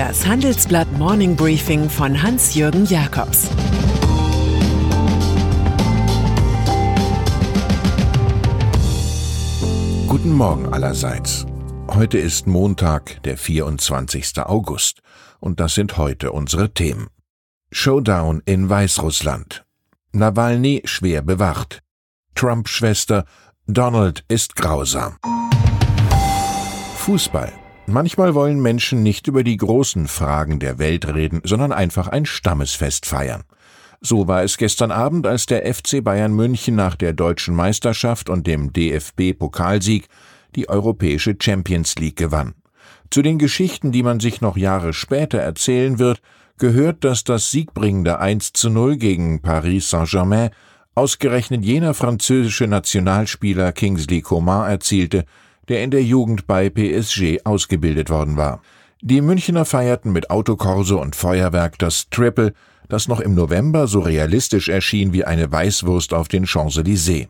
Das Handelsblatt Morning Briefing von Hans-Jürgen Jakobs Guten Morgen allerseits. Heute ist Montag, der 24. August, und das sind heute unsere Themen. Showdown in Weißrussland. Nawalny schwer bewacht. Trump-Schwester Donald ist grausam. Fußball. Manchmal wollen Menschen nicht über die großen Fragen der Welt reden, sondern einfach ein Stammesfest feiern. So war es gestern Abend, als der FC Bayern München nach der deutschen Meisterschaft und dem DFB-Pokalsieg die Europäische Champions League gewann. Zu den Geschichten, die man sich noch Jahre später erzählen wird, gehört, dass das siegbringende 1 zu 0 gegen Paris Saint-Germain ausgerechnet jener französische Nationalspieler Kingsley Coman erzielte, der in der Jugend bei PSG ausgebildet worden war. Die Münchner feierten mit Autokorso und Feuerwerk das Triple, das noch im November so realistisch erschien wie eine Weißwurst auf den Champs-Élysées.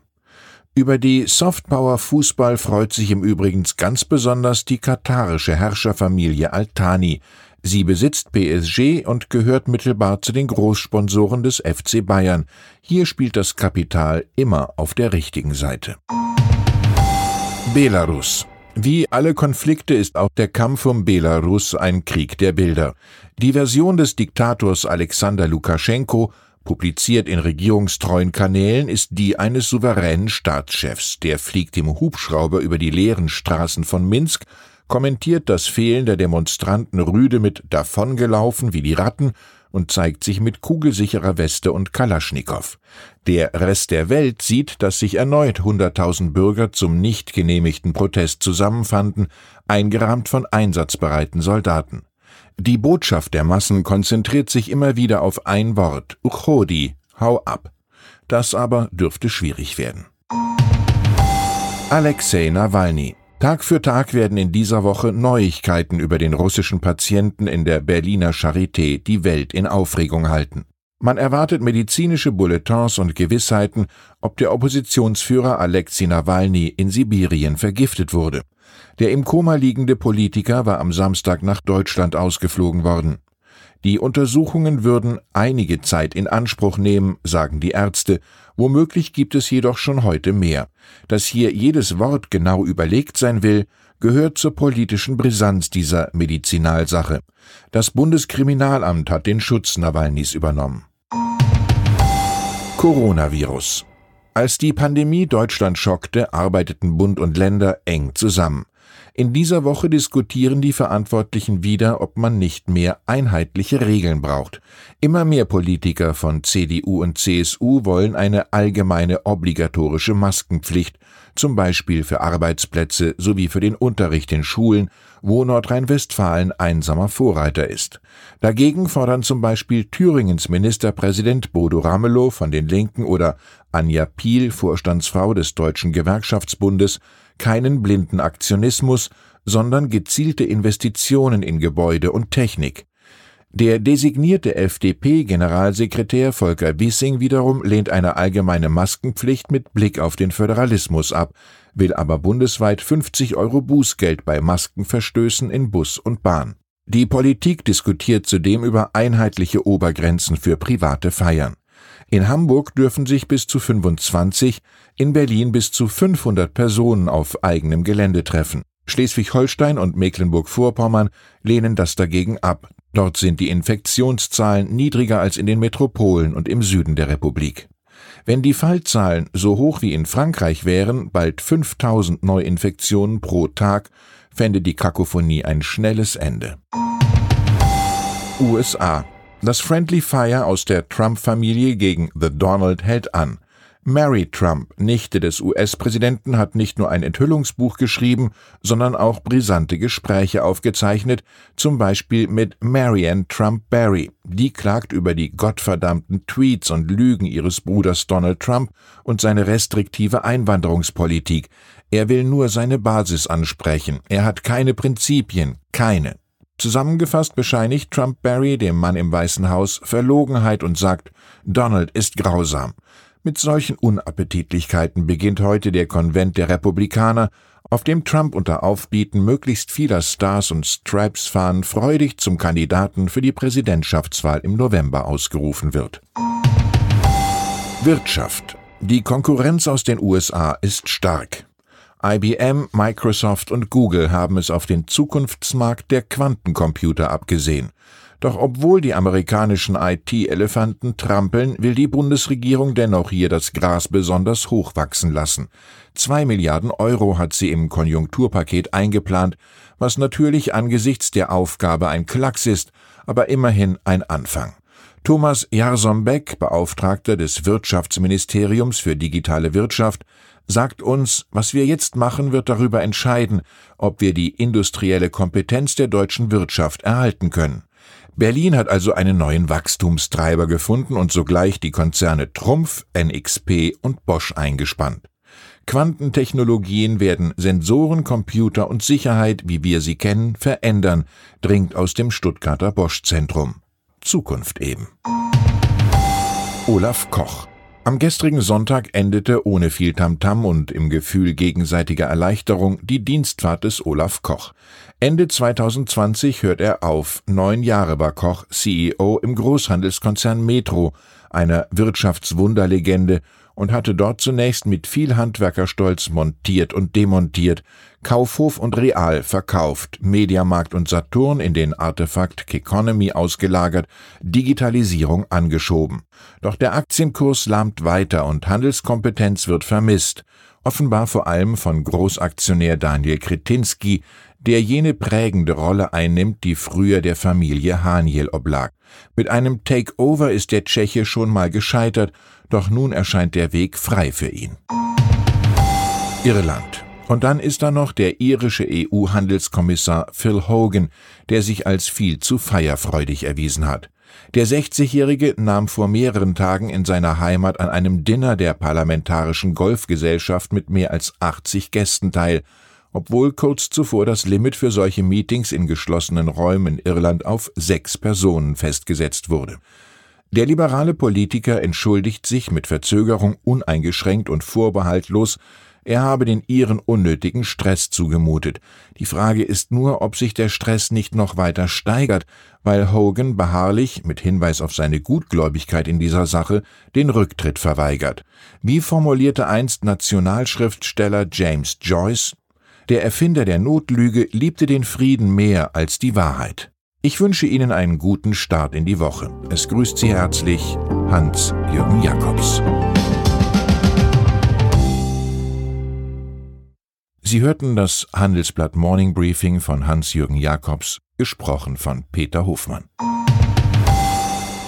Über die Softpower Fußball freut sich im Übrigen ganz besonders die katarische Herrscherfamilie Altani. Sie besitzt PSG und gehört mittelbar zu den Großsponsoren des FC Bayern. Hier spielt das Kapital immer auf der richtigen Seite. Belarus. Wie alle Konflikte ist auch der Kampf um Belarus ein Krieg der Bilder. Die Version des Diktators Alexander Lukaschenko, publiziert in regierungstreuen Kanälen, ist die eines souveränen Staatschefs. Der fliegt im Hubschrauber über die leeren Straßen von Minsk, kommentiert das Fehlen der Demonstranten rüde mit davongelaufen wie die Ratten und zeigt sich mit kugelsicherer Weste und Kalaschnikow. Der Rest der Welt sieht, dass sich erneut hunderttausend Bürger zum nicht genehmigten Protest zusammenfanden, eingerahmt von einsatzbereiten Soldaten. Die Botschaft der Massen konzentriert sich immer wieder auf ein Wort, Uchodi, hau ab. Das aber dürfte schwierig werden. Alexei Nawalny Tag für Tag werden in dieser Woche Neuigkeiten über den russischen Patienten in der Berliner Charité die Welt in Aufregung halten. Man erwartet medizinische Bulletins und Gewissheiten, ob der Oppositionsführer Alexei Nawalny in Sibirien vergiftet wurde. Der im Koma liegende Politiker war am Samstag nach Deutschland ausgeflogen worden. Die Untersuchungen würden einige Zeit in Anspruch nehmen, sagen die Ärzte, womöglich gibt es jedoch schon heute mehr. Dass hier jedes Wort genau überlegt sein will, gehört zur politischen Brisanz dieser Medizinalsache. Das Bundeskriminalamt hat den Schutz Nawalnys übernommen. Coronavirus. Als die Pandemie Deutschland schockte, arbeiteten Bund und Länder eng zusammen. In dieser Woche diskutieren die Verantwortlichen wieder, ob man nicht mehr einheitliche Regeln braucht. Immer mehr Politiker von CDU und CSU wollen eine allgemeine obligatorische Maskenpflicht, zum Beispiel für Arbeitsplätze sowie für den Unterricht in Schulen, wo Nordrhein-Westfalen einsamer Vorreiter ist. Dagegen fordern zum Beispiel Thüringens Ministerpräsident Bodo Ramelow von den Linken oder Anja Piel, Vorstandsfrau des Deutschen Gewerkschaftsbundes, keinen blinden Aktionismus, sondern gezielte Investitionen in Gebäude und Technik. Der designierte FDP-Generalsekretär Volker Wissing wiederum lehnt eine allgemeine Maskenpflicht mit Blick auf den Föderalismus ab, will aber bundesweit 50 Euro Bußgeld bei Maskenverstößen in Bus und Bahn. Die Politik diskutiert zudem über einheitliche Obergrenzen für private Feiern. In Hamburg dürfen sich bis zu 25, in Berlin bis zu 500 Personen auf eigenem Gelände treffen. Schleswig-Holstein und Mecklenburg-Vorpommern lehnen das dagegen ab. Dort sind die Infektionszahlen niedriger als in den Metropolen und im Süden der Republik. Wenn die Fallzahlen so hoch wie in Frankreich wären, bald 5000 Neuinfektionen pro Tag, fände die Kakophonie ein schnelles Ende. USA das Friendly Fire aus der Trump-Familie gegen The Donald hält an. Mary Trump, Nichte des US-Präsidenten, hat nicht nur ein Enthüllungsbuch geschrieben, sondern auch brisante Gespräche aufgezeichnet, zum Beispiel mit Marianne Trump Barry. Die klagt über die gottverdammten Tweets und Lügen ihres Bruders Donald Trump und seine restriktive Einwanderungspolitik. Er will nur seine Basis ansprechen. Er hat keine Prinzipien, keine. Zusammengefasst bescheinigt Trump Barry, dem Mann im Weißen Haus, Verlogenheit und sagt, Donald ist grausam. Mit solchen Unappetitlichkeiten beginnt heute der Konvent der Republikaner, auf dem Trump unter Aufbieten möglichst vieler Stars und Stripes-Fahnen freudig zum Kandidaten für die Präsidentschaftswahl im November ausgerufen wird. Wirtschaft. Die Konkurrenz aus den USA ist stark. IBM, Microsoft und Google haben es auf den Zukunftsmarkt der Quantencomputer abgesehen. Doch obwohl die amerikanischen IT-Elefanten trampeln, will die Bundesregierung dennoch hier das Gras besonders hoch wachsen lassen. Zwei Milliarden Euro hat sie im Konjunkturpaket eingeplant, was natürlich angesichts der Aufgabe ein Klacks ist, aber immerhin ein Anfang. Thomas Jarsombeck, Beauftragter des Wirtschaftsministeriums für digitale Wirtschaft, sagt uns, was wir jetzt machen, wird darüber entscheiden, ob wir die industrielle Kompetenz der deutschen Wirtschaft erhalten können. Berlin hat also einen neuen Wachstumstreiber gefunden und sogleich die Konzerne Trumpf, NXP und Bosch eingespannt. Quantentechnologien werden Sensoren, Computer und Sicherheit, wie wir sie kennen, verändern, dringt aus dem Stuttgarter Bosch Zentrum. Zukunft eben. Olaf Koch am gestrigen Sonntag endete ohne viel Tamtam und im Gefühl gegenseitiger Erleichterung die Dienstfahrt des Olaf Koch. Ende 2020 hört er auf. Neun Jahre war Koch CEO im Großhandelskonzern Metro, einer Wirtschaftswunderlegende, und hatte dort zunächst mit viel Handwerkerstolz montiert und demontiert, Kaufhof und Real verkauft, Mediamarkt und Saturn in den Artefakt Economy ausgelagert, Digitalisierung angeschoben. Doch der Aktienkurs lahmt weiter und Handelskompetenz wird vermisst, offenbar vor allem von Großaktionär Daniel Kretinsky, der jene prägende Rolle einnimmt, die früher der Familie Haniel oblag. Mit einem Takeover ist der Tscheche schon mal gescheitert, doch nun erscheint der Weg frei für ihn. Irland und dann ist da noch der irische EU-Handelskommissar Phil Hogan, der sich als viel zu feierfreudig erwiesen hat. Der 60-Jährige nahm vor mehreren Tagen in seiner Heimat an einem Dinner der Parlamentarischen Golfgesellschaft mit mehr als 80 Gästen teil, obwohl kurz zuvor das Limit für solche Meetings in geschlossenen Räumen in Irland auf sechs Personen festgesetzt wurde. Der liberale Politiker entschuldigt sich mit Verzögerung uneingeschränkt und vorbehaltlos, er habe den Iren unnötigen Stress zugemutet. Die Frage ist nur, ob sich der Stress nicht noch weiter steigert, weil Hogan beharrlich, mit Hinweis auf seine Gutgläubigkeit in dieser Sache, den Rücktritt verweigert. Wie formulierte einst Nationalschriftsteller James Joyce, der Erfinder der Notlüge liebte den Frieden mehr als die Wahrheit. Ich wünsche Ihnen einen guten Start in die Woche. Es grüßt Sie herzlich Hans-Jürgen Jakobs. Sie hörten das Handelsblatt Morning Briefing von Hans-Jürgen Jakobs, gesprochen von Peter Hofmann.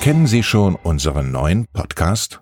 Kennen Sie schon unseren neuen Podcast?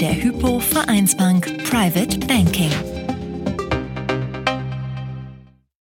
der Hypo Vereinsbank Private Banking.